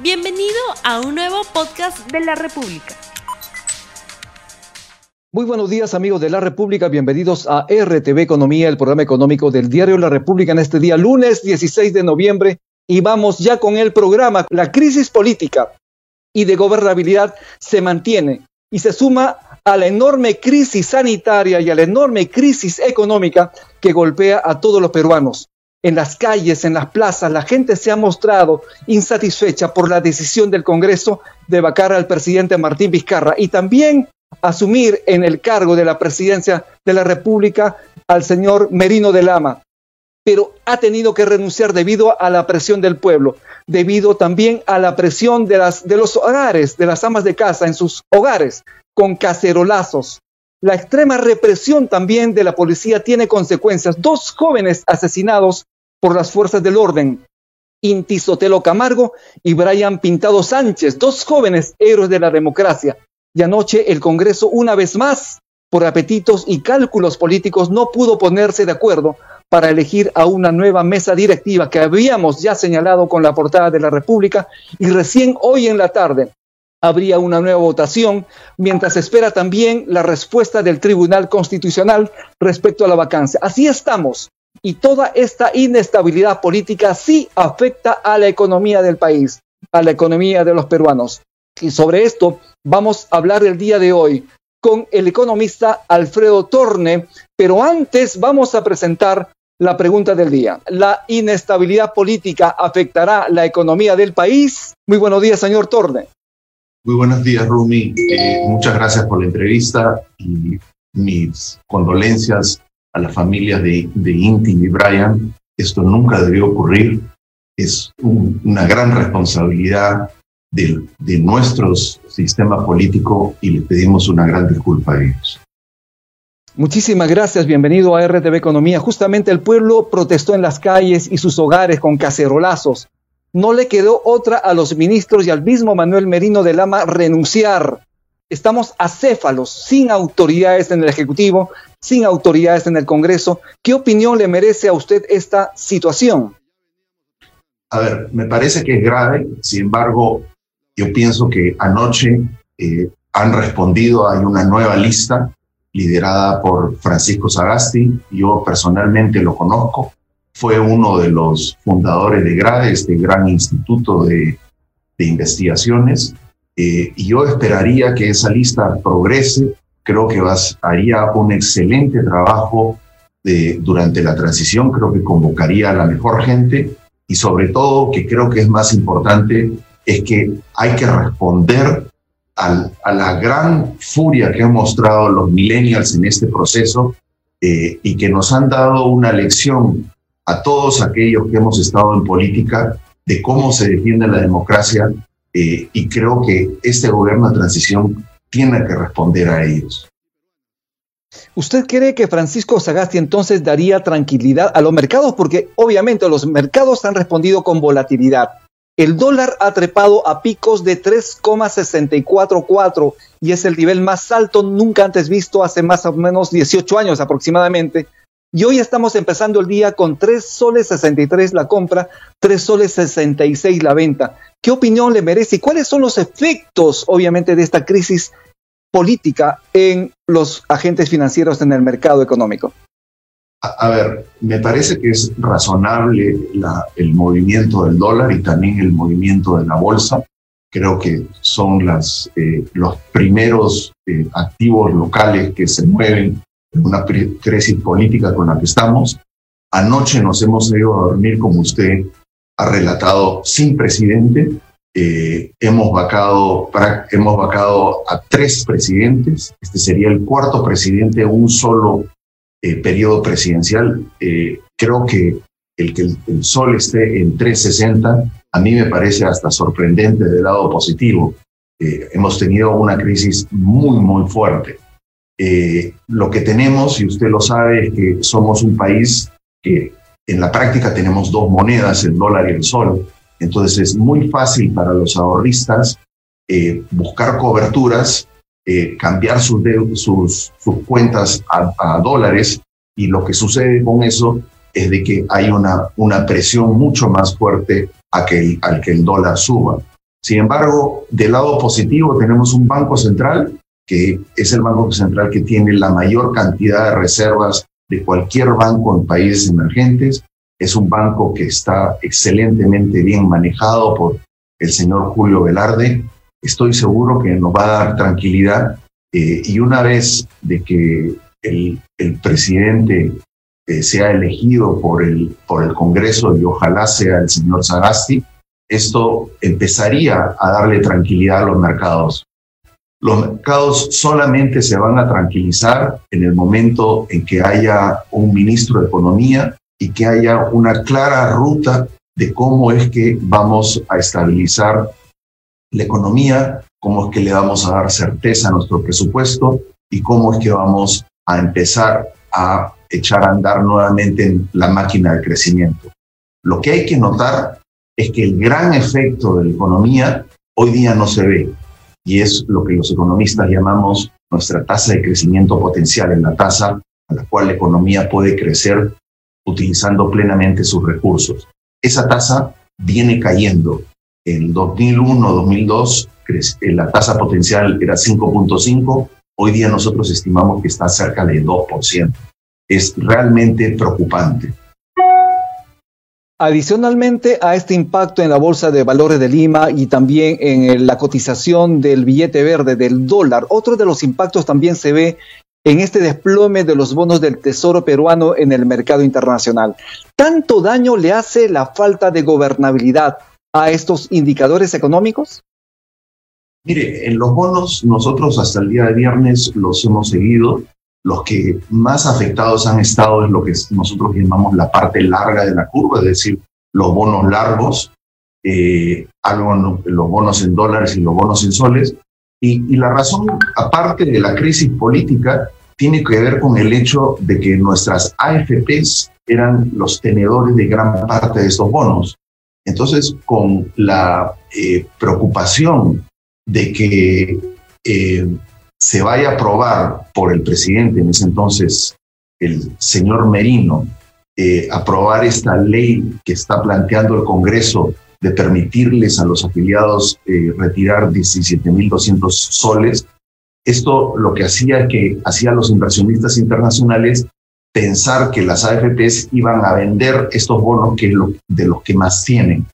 Bienvenido a un nuevo podcast de la República. Muy buenos días amigos de la República, bienvenidos a RTV Economía, el programa económico del diario La República en este día lunes 16 de noviembre y vamos ya con el programa. La crisis política y de gobernabilidad se mantiene y se suma a la enorme crisis sanitaria y a la enorme crisis económica que golpea a todos los peruanos. En las calles, en las plazas, la gente se ha mostrado insatisfecha por la decisión del Congreso de vacar al presidente Martín Vizcarra y también asumir en el cargo de la presidencia de la República al señor Merino de Lama. Pero ha tenido que renunciar debido a la presión del pueblo, debido también a la presión de, las, de los hogares, de las amas de casa en sus hogares, con cacerolazos. La extrema represión también de la policía tiene consecuencias. Dos jóvenes asesinados por las fuerzas del orden, Inti Sotelo Camargo y Brian Pintado Sánchez, dos jóvenes héroes de la democracia. Y anoche el Congreso, una vez más, por apetitos y cálculos políticos, no pudo ponerse de acuerdo para elegir a una nueva mesa directiva que habíamos ya señalado con la portada de la República y recién hoy en la tarde habría una nueva votación, mientras espera también la respuesta del Tribunal Constitucional respecto a la vacancia. Así estamos. Y toda esta inestabilidad política sí afecta a la economía del país, a la economía de los peruanos. Y sobre esto vamos a hablar el día de hoy con el economista Alfredo Torne, pero antes vamos a presentar la pregunta del día. ¿La inestabilidad política afectará la economía del país? Muy buenos días, señor Torne. Muy buenos días, Rumi. Eh, muchas gracias por la entrevista y mis condolencias a las familias de, de Inti y Brian. Esto nunca debió ocurrir. Es una gran responsabilidad de, de nuestro sistema político y le pedimos una gran disculpa a ellos. Muchísimas gracias, bienvenido a RTV Economía. Justamente el pueblo protestó en las calles y sus hogares con cacerolazos. No le quedó otra a los ministros y al mismo Manuel Merino de Lama renunciar. Estamos acéfalos, sin autoridades en el Ejecutivo, sin autoridades en el Congreso. ¿Qué opinión le merece a usted esta situación? A ver, me parece que es grave, sin embargo, yo pienso que anoche eh, han respondido, hay una nueva lista liderada por Francisco Sagasti, yo personalmente lo conozco, fue uno de los fundadores de GRADE, este gran instituto de, investigaciones, eh, y yo esperaría que esa lista progrese, creo que haría un excelente trabajo de, durante la transición, creo que convocaría a la mejor gente, y sobre todo, que creo que es más importante, es que hay que responder a la gran furia que han mostrado los millennials en este proceso eh, y que nos han dado una lección a todos aquellos que hemos estado en política de cómo se defiende la democracia eh, y creo que este gobierno de transición tiene que responder a ellos. ¿Usted cree que Francisco Sagasti entonces daría tranquilidad a los mercados? Porque obviamente los mercados han respondido con volatilidad. El dólar ha trepado a picos de 3,644 y es el nivel más alto nunca antes visto hace más o menos 18 años aproximadamente. Y hoy estamos empezando el día con 3 soles 63 la compra, 3 soles 66 la venta. ¿Qué opinión le merece y cuáles son los efectos, obviamente, de esta crisis política en los agentes financieros en el mercado económico? A, ver, me parece que es razonable el movimiento del dólar y también el movimiento de la bolsa. Creo que son las, eh, los primeros eh, activos locales que se mueven una crisis política con la que estamos. Anoche nos hemos ido a dormir, como usted ha relatado, sin presidente. Eh, hemos, vacado, hemos vacado a tres presidentes. Este sería el cuarto presidente un solo eh, periodo presidencial. Eh, creo que el que el, sol esté en 360 a mí me parece hasta sorprendente del lado positivo. hemos tenido una crisis muy, muy fuerte. Eh, lo que tenemos, y usted lo sabe, es que somos un país que en la práctica tenemos dos monedas, el dólar y el sol. Entonces es muy fácil para los ahorristas eh, buscar coberturas, eh, cambiar sus, sus, sus, cuentas a, dólares y lo que sucede con eso es de que hay una, una presión mucho más fuerte a que al que el dólar suba. Sin embargo, del lado positivo tenemos un banco central, que es el banco central que tiene la mayor cantidad de reservas de cualquier banco en países emergentes. Es un banco que está excelentemente bien manejado por el señor Julio Velarde. Estoy seguro que nos va a dar tranquilidad eh, y una vez de que el, presidente eh, sea elegido por el, por el Congreso y ojalá sea el señor Sagasti, esto empezaría a darle tranquilidad a los mercados. Los mercados solamente se van a tranquilizar en el momento en que haya un ministro de Economía y que haya una clara ruta de cómo es que vamos a estabilizar la economía, cómo es que le vamos a dar certeza a nuestro presupuesto y cómo es que vamos a empezar a echar a andar nuevamente en la máquina de crecimiento. Lo que hay que notar es que el gran efecto de la economía hoy día no se ve y es lo que los economistas llamamos nuestra tasa de crecimiento potencial, en la tasa a la cual la economía puede crecer utilizando plenamente sus recursos. Esa tasa viene cayendo. En 2001-2002 eh, la tasa potencial era 5.5, hoy día nosotros estimamos que está cerca de 2%. Es realmente preocupante. Adicionalmente a este impacto en la Bolsa de Valores de Lima y también en la cotización del billete verde del dólar, otro de los impactos también se ve en este desplome de los bonos del Tesoro peruano en el mercado internacional. ¿Tanto daño le hace la falta de gobernabilidad a estos indicadores económicos? Mire, en los bonos nosotros hasta el día de viernes los hemos seguido los que más afectados han estado en lo que nosotros llamamos la parte larga de la curva, es decir, los bonos largos, eh, algo, los bonos en dólares y los bonos en soles. Y, y la razón, aparte de la crisis política, tiene que ver con el hecho de que nuestras AFPs eran los tenedores de gran parte de estos bonos. Entonces, con la eh, preocupación de que eh, se vaya a aprobar por el presidente en ese entonces, el señor Merino, eh, aprobar esta ley que está planteando el Congreso de permitirles a los afiliados eh, retirar 17.200 soles, esto lo que hacía es que hacía a los inversionistas internacionales pensar que las AFPs iban a vender estos bonos que lo, de los que más tienen.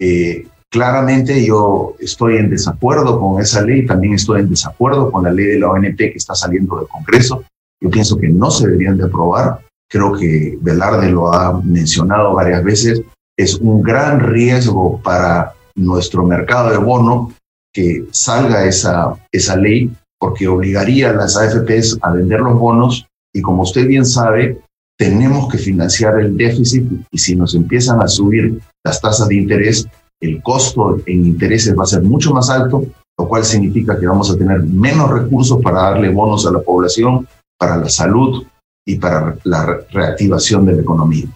Eh, Claramente yo estoy en desacuerdo con esa ley, también estoy en desacuerdo con la ley de la ONP que está saliendo del Congreso. Yo pienso que no se deberían de aprobar. Creo que Velarde lo ha mencionado varias veces. Es un gran riesgo para nuestro mercado de bono que salga esa, esa ley porque obligaría a las AFPs a vender los bonos y como usted bien sabe, tenemos que financiar el déficit y si nos empiezan a subir las tasas de interés, el costo en intereses va a ser mucho más alto, lo cual significa que vamos a tener menos recursos para darle bonos a la población, para la salud y para la reactivación de la economía.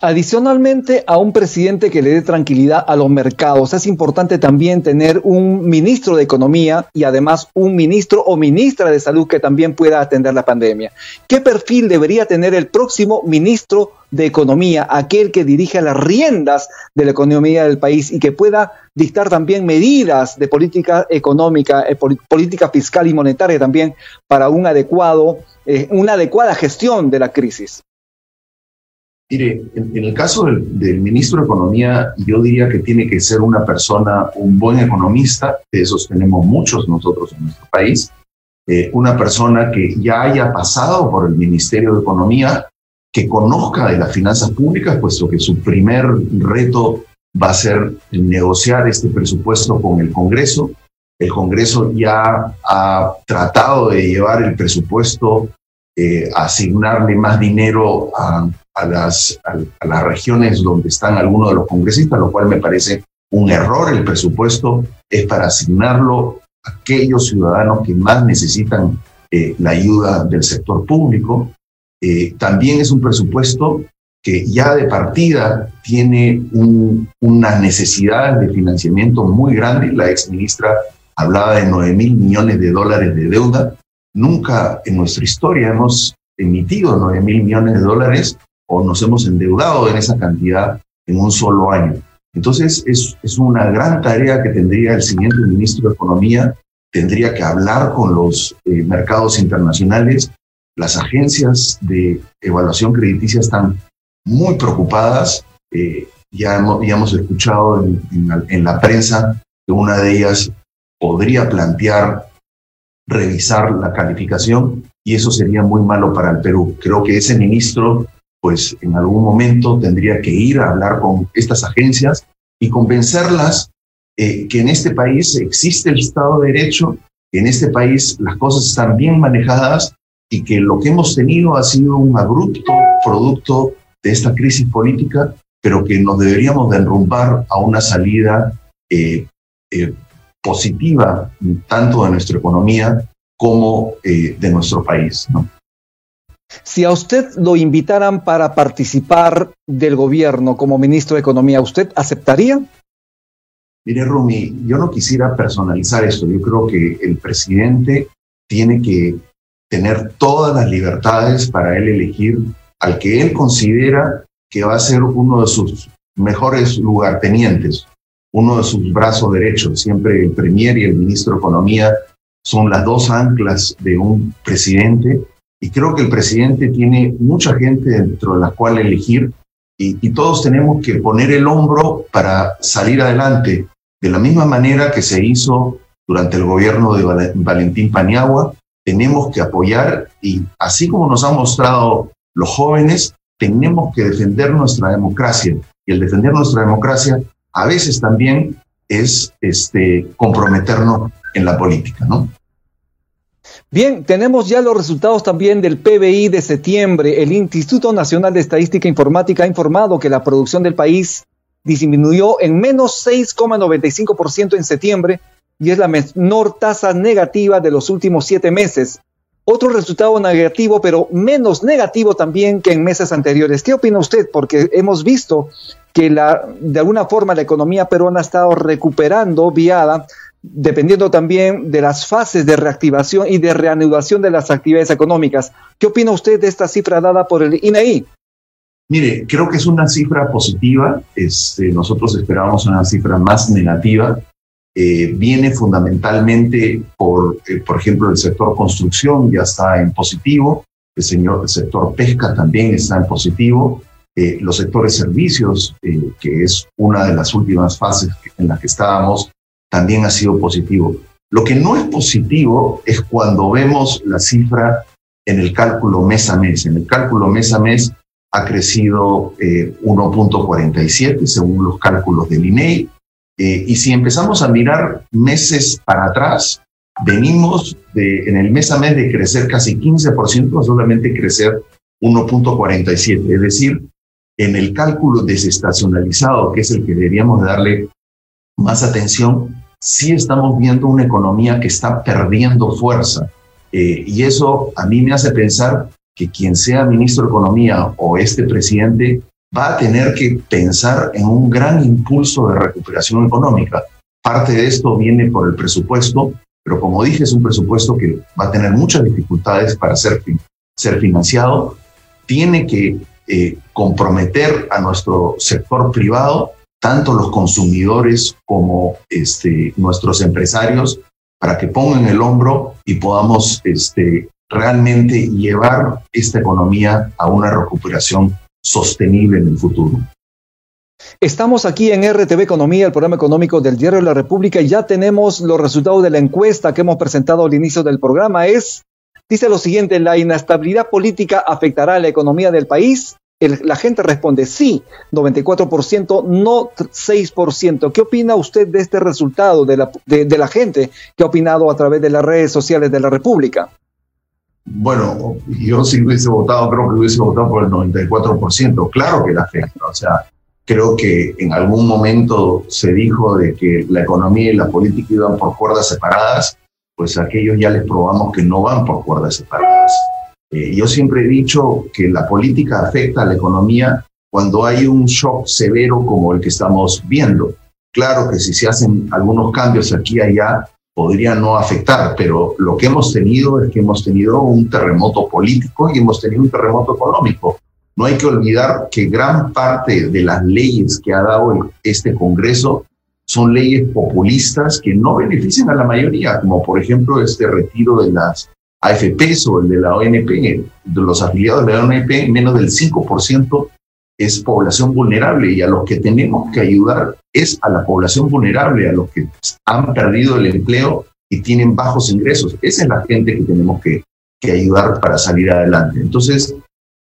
Adicionalmente a un presidente que le dé tranquilidad a los mercados, es importante también tener un ministro de Economía y además un ministro o ministra de Salud que también pueda atender la pandemia. ¿Qué perfil debería tener el próximo ministro de Economía, aquel que dirige las riendas de la economía del país y que pueda dictar también medidas de política económica, eh, política fiscal y monetaria también para un adecuado, eh, una adecuada gestión de la crisis? Mire, en, el caso del, ministro de Economía, yo diría que tiene que ser una persona, un buen economista, de esos tenemos muchos nosotros en nuestro país, eh, una persona que ya haya pasado por el Ministerio de Economía, que conozca de las finanzas públicas, puesto que su primer reto va a ser negociar este presupuesto con el Congreso. El Congreso ya ha tratado de llevar el presupuesto, eh, asignarle más dinero a a las, a, las regiones donde están algunos de los congresistas, lo cual me parece un error. El presupuesto es para asignarlo a aquellos ciudadanos que más necesitan eh, la ayuda del sector público. Eh, también es un presupuesto que ya de partida tiene un, una necesidad de financiamiento muy grande. La ex ministra hablaba de 9 mil millones de dólares de deuda. Nunca en nuestra historia hemos emitido 9 mil millones de dólares o nos hemos endeudado en esa cantidad en un solo año. Entonces, es, es una gran tarea que tendría el siguiente ministro de Economía, tendría que hablar con los eh, mercados internacionales. Las agencias de evaluación crediticia están muy preocupadas. Eh, ya, hemos, ya, hemos, escuchado en, en, en la prensa que una de ellas podría plantear revisar la calificación y eso sería muy malo para el Perú. Creo que ese ministro, pues en algún momento tendría que ir a hablar con estas agencias y convencerlas eh, que en este país existe el Estado de Derecho, que en este país las cosas están bien manejadas y que lo que hemos tenido ha sido un abrupto producto de esta crisis política, pero que nos deberíamos de enrumbar a una salida eh, eh, positiva tanto de nuestra economía como eh, de nuestro país. Si a usted lo invitaran para participar del gobierno como ministro de Economía, ¿usted aceptaría? Mire, Rumi, yo no quisiera personalizar esto. Yo creo que el presidente tiene que tener todas las libertades para él elegir al que él considera que va a ser uno de sus mejores lugartenientes, uno de sus brazos derechos. Siempre el premier y el ministro de Economía son las dos anclas de un presidente y creo que el presidente tiene mucha gente dentro de la cual elegir y, y, todos tenemos que poner el hombro para salir adelante, de la misma manera que se hizo durante el gobierno de Valentín Paniagua, tenemos que apoyar y así como nos han mostrado los jóvenes, tenemos que defender nuestra democracia. Y el defender nuestra democracia a veces también es este, comprometernos en la política, ¿no? Bien, tenemos ya los resultados también del PBI de septiembre. El Instituto Nacional de Estadística Informática ha informado que la producción del país disminuyó en menos 6,95% en septiembre y es la menor tasa negativa de los últimos siete meses. Otro resultado negativo, pero menos negativo también que en meses anteriores. ¿Qué opina usted? Porque hemos visto que la, de alguna forma la economía peruana ha estado recuperando viada dependiendo también de las fases de reactivación y de reanudación de las actividades económicas. ¿Qué opina usted de esta cifra dada por el INAI? Mire, creo que es una cifra positiva. Este, nosotros esperábamos una cifra más negativa. Eh, viene fundamentalmente por, eh, por ejemplo, el sector construcción ya está en positivo, el, señor, el sector pesca también está en positivo, eh, los sectores servicios, que es una de las últimas fases en las que estábamos, también ha sido positivo. Lo que no es positivo es cuando vemos la cifra en el cálculo mes a mes. En el cálculo mes a mes ha crecido eh, 1.47 según los cálculos del INEI. Eh, y si empezamos a mirar meses para atrás, venimos de, en el mes a mes de crecer casi 15% a solamente crecer 1.47. Es decir, en el cálculo desestacionalizado, que es el que deberíamos darle más atención, sí estamos viendo una economía que está perdiendo fuerza. Eh, y eso a mí me hace pensar que quien sea ministro de Economía o este presidente va a tener que pensar en un gran impulso de recuperación económica. Parte de esto viene por el presupuesto, pero como dije, es un presupuesto que va a tener muchas dificultades para ser, ser financiado. Tiene que eh, comprometer a nuestro sector privado tanto los consumidores como este, nuestros empresarios para que pongan el hombro y podamos este, realmente llevar esta economía a una recuperación sostenible en el futuro. Estamos aquí en RTV Economía, el programa económico del Diario de la República, y ya tenemos los resultados de la encuesta que hemos presentado al inicio del programa. Es, dice lo siguiente, la inestabilidad política afectará a la economía del país. La gente responde sí, 94%, no 6%. ¿Qué opina usted de este resultado de la, de, de la gente que ha opinado a través de las redes sociales de la República? Bueno, yo si hubiese votado, creo que hubiese votado por el 94%. Claro que la afecta. O sea, creo que en algún momento se dijo de que la economía y la política iban por cuerdas separadas, pues aquellos ya les probamos que no van por cuerdas separadas. Eh, yo siempre he dicho que la política afecta a la economía cuando hay un shock severo como el que estamos viendo. Claro que si se hacen algunos cambios aquí y allá, podría no afectar, pero lo que hemos tenido es que hemos tenido un terremoto político y hemos tenido un terremoto económico. no hay que olvidar que gran parte de las leyes que ha dado este Congreso son leyes populistas que no benefician a la mayoría, como por ejemplo este retiro de las AFPs o el de la ONP, de los afiliados de la ONP, menos del 5% es población vulnerable y a los que tenemos que ayudar es a la población vulnerable, a los que han perdido el empleo y tienen bajos ingresos. Esa es la gente que tenemos que, que ayudar para salir adelante. Entonces,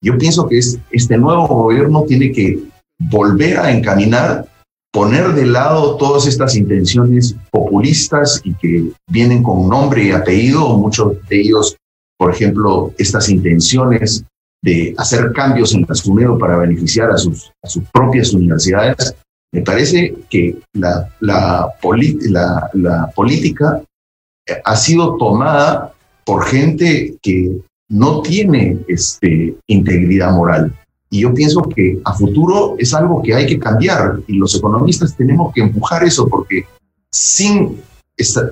yo pienso que es, este nuevo gobierno tiene que volver a encaminar, poner de lado todas estas intenciones populistas y que vienen con nombre y apellido, muchos de ellos, por ejemplo, estas intenciones de hacer cambios en la para beneficiar a sus, propias universidades, me parece que la, la política ha sido tomada por gente que no tiene este, integridad moral. Y yo pienso que a futuro es algo que hay que cambiar y los economistas tenemos que empujar eso porque sin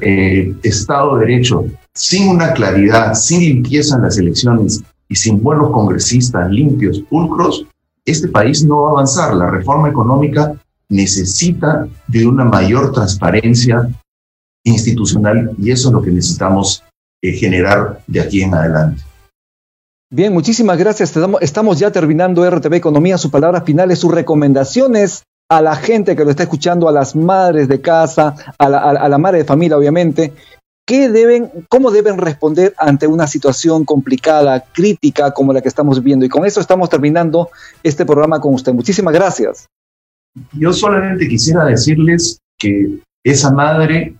eh, Estado de Derecho, sin una claridad, sin limpieza en las elecciones y sin buenos congresistas limpios, pulcros, este país no va a avanzar. La reforma económica necesita de una mayor transparencia institucional y eso es lo que necesitamos eh, generar de aquí en adelante. Bien, muchísimas gracias. Estamos ya terminando RTV Economía. Sus palabras finales, sus recomendaciones a la gente que lo está escuchando, a las madres de casa, a la, madre de familia, obviamente. ¿Qué deben, ¿Cómo deben responder ante una situación complicada, crítica como la que estamos viendo? Y con eso estamos terminando este programa con usted. Muchísimas gracias. Yo solamente quisiera decirles que esa madre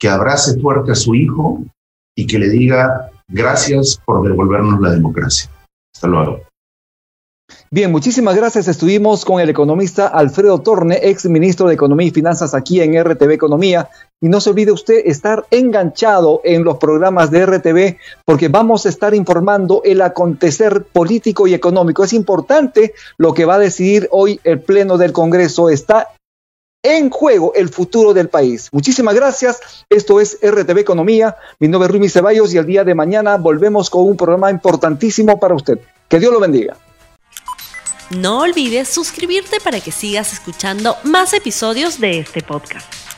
que abrace fuerte a su hijo y que le diga gracias por devolvernos la democracia. Hasta luego. Bien, muchísimas gracias. Estuvimos con el economista Alfredo Torne, ex ministro de Economía y Finanzas aquí en RTV Economía. Y no se olvide usted estar enganchado en los programas de RTV porque vamos a estar informando el acontecer político y económico. Es importante lo que va a decidir hoy el Pleno del Congreso. Está en juego el futuro del país. Muchísimas gracias. Esto es RTV Economía. Mi nombre es Rumi Ceballos y el día de mañana volvemos con un programa importantísimo para usted. Que Dios lo bendiga. No olvides suscribirte para que sigas escuchando más episodios de este podcast.